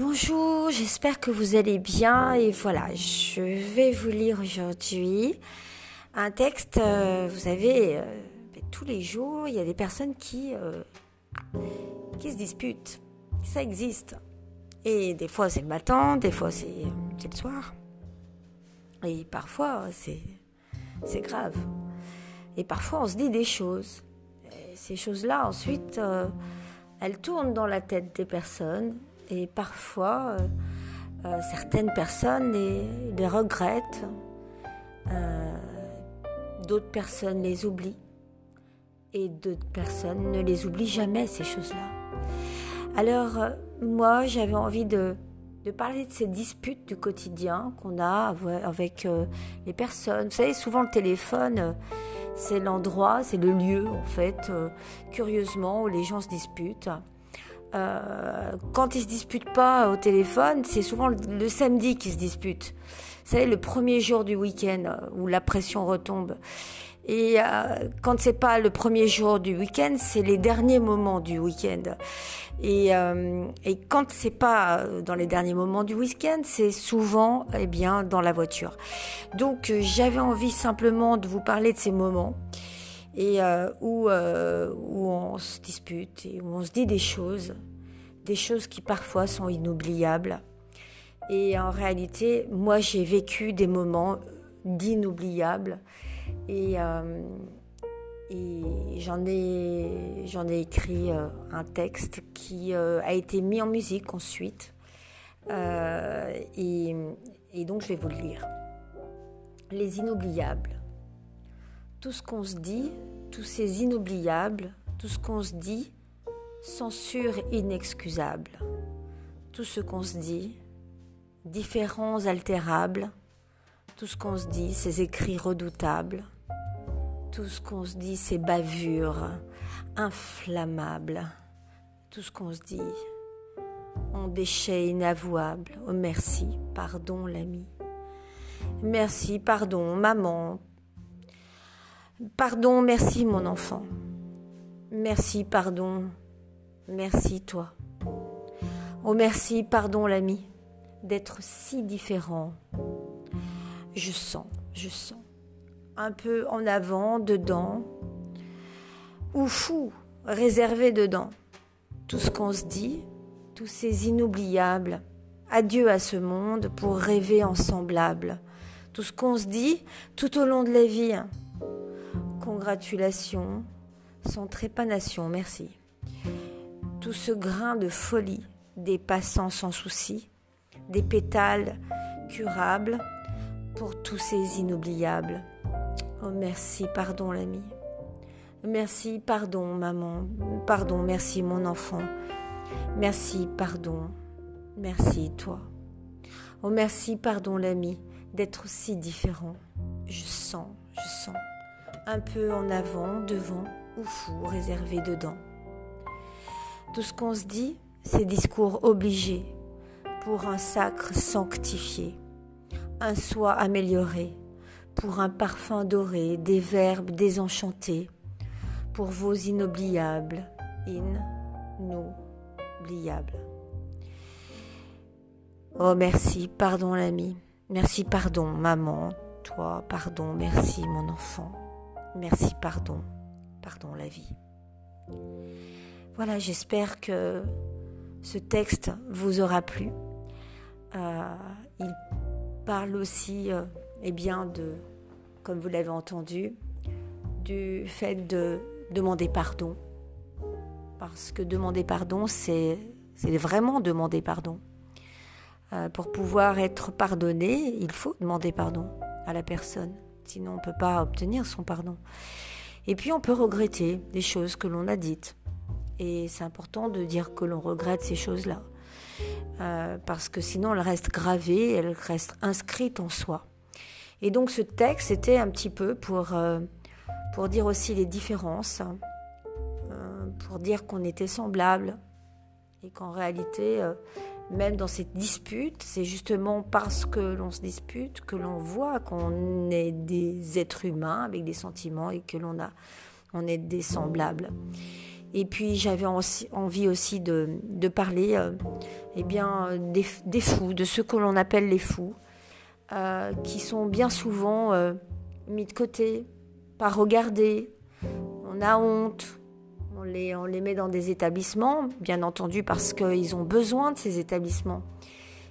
Bonjour, j'espère que vous allez bien et voilà, je vais vous lire aujourd'hui un texte, euh, vous savez, euh, ben, tous les jours, il y a des personnes qui, euh, qui se disputent, ça existe. Et des fois c'est le matin, des fois c'est le soir. Et parfois c'est grave. Et parfois on se dit des choses. Ces choses-là ensuite, elles tournent dans la tête des personnes et parfois, euh, euh, certaines personnes les, regrettent, euh, d'autres personnes les oublient, et d'autres personnes ne les oublient jamais, ces choses-là. Alors, moi, j'avais envie de, de, parler de ces disputes du quotidien qu'on a avec les personnes. Vous savez, souvent le téléphone, c'est l'endroit, c'est le lieu, en fait, curieusement, où les gens se disputent. Euh, quand ils se disputent pas au téléphone, c'est souvent le, samedi qu'ils se disputent. Vous savez, le premier jour du week-end euh, où la pression retombe. Et euh, quand c'est pas le premier jour du week-end, c'est les derniers moments du week-end. Et, euh, et quand c'est pas dans les derniers moments du week-end, c'est souvent, eh bien, dans la voiture. Donc, j'avais envie simplement de vous parler de ces moments et euh, où, euh, où on se dispute et où on se dit des choses, des choses qui parfois sont inoubliables. Et en réalité, moi j'ai vécu des moments d'inoubliables et, euh, j'en ai, j'en ai écrit un texte qui a été mis en musique ensuite. et donc je vais vous le lire. Les inoubliables. Tout ce qu'on se dit, tous ces inoubliables, tout ce qu'on se dit, censure inexcusable. Tout ce qu'on se dit, différents altérables, tout ce qu'on se dit, ces écrits redoutables, tout ce qu'on se dit, ces bavures inflammables, tout ce qu'on se dit, en déchets inavouables. Oh merci, pardon l'ami. Merci, pardon maman, Pardon, merci mon enfant. Merci, pardon. Merci toi. Oh merci, pardon l'ami, d'être si différent. Je sens, je sens. Un peu en avant, dedans. Ou fou, réservé dedans. Tout ce qu'on se dit, tous ces inoubliables. Adieu à ce monde pour rêver en semblable. Tout ce qu'on se dit tout au long de la vie congratulations, sans trépanation, merci. Tout ce grain de folie, des passants sans souci, des pétales curables pour tous ces inoubliables. Oh merci, pardon l'ami. Merci, pardon maman. Pardon, merci mon enfant. Merci, pardon. Merci toi. Oh merci, pardon l'ami, d'être si différent. Je sens, je sens un peu en avant, devant ou fou, réservé dedans. Tout ce qu'on se dit, c'est discours obligés pour un sacre sanctifié, un soi amélioré, pour un parfum doré, des verbes désenchantés, pour vos inoubliables, inoubliables. Oh merci, pardon l'ami, merci, pardon maman, toi, pardon, merci mon enfant. Merci, pardon, pardon la vie. Voilà, j'espère que ce texte vous aura plu. Euh, il parle aussi, euh, eh bien, de, comme vous l'avez entendu, du fait de demander pardon. Parce que demander pardon, c'est vraiment demander pardon. Euh, pour pouvoir être pardonné, il faut demander pardon à la personne. Sinon, on ne peut pas obtenir son pardon. Et puis, on peut regretter des choses que l'on a dites. Et c'est important de dire que l'on regrette ces choses-là. Euh, parce que sinon, elles restent gravées, elles restent inscrites en soi. Et donc, ce texte, était un petit peu pour, euh, pour dire aussi les différences, euh, pour dire qu'on était semblables et qu'en réalité, même dans cette dispute, c'est justement parce que l'on se dispute que l'on voit qu'on est des êtres humains avec des sentiments et que l'on a, on est des semblables. Et puis j'avais envie aussi de, parler eh bien, des, fous, de ceux que l'on appelle les fous, qui sont bien souvent mis de côté, pas regardés. On a honte, on les, met dans des établissements, bien entendu parce qu'ils ont besoin de ces établissements.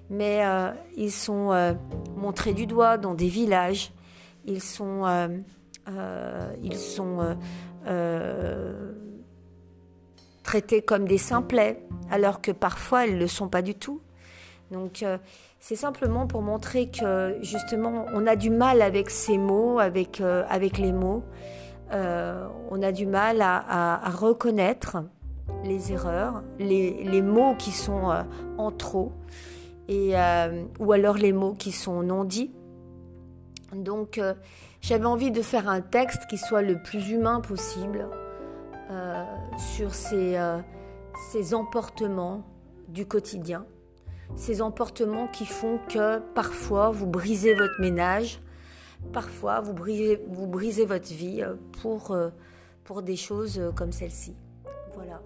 Mais euh, ils sont euh, montrés du doigt dans des villages. Ils sont, euh, ils sont traités comme des simplets, alors que parfois ils ne le sont pas du tout. Donc c'est simplement pour montrer que justement on a du mal avec ces mots, avec, avec les mots. Euh, on a du mal à, reconnaître les erreurs, les, mots qui sont euh, en trop, et, euh, ou alors les mots qui sont non dits. Donc j'avais envie de faire un texte qui soit le plus humain possible sur ces, ces emportements du quotidien, ces emportements qui font que parfois vous brisez votre ménage, parfois vous brisez, vous brisez votre vie euh, pour, euh, pour des choses euh, comme celle-ci. Voilà.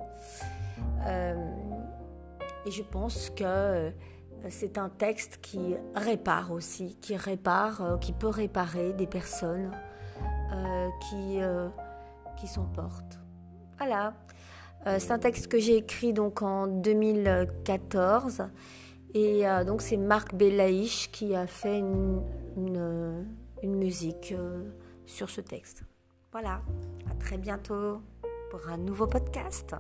et je pense que c'est un texte qui répare aussi, qui répare, qui peut réparer des personnes qui, qui s'emportent. Voilà. c'est un texte que j'ai écrit donc en 2014 et donc c'est Marc Belaïch qui a fait une musique euh, sur ce texte. Voilà, à très bientôt pour un nouveau podcast.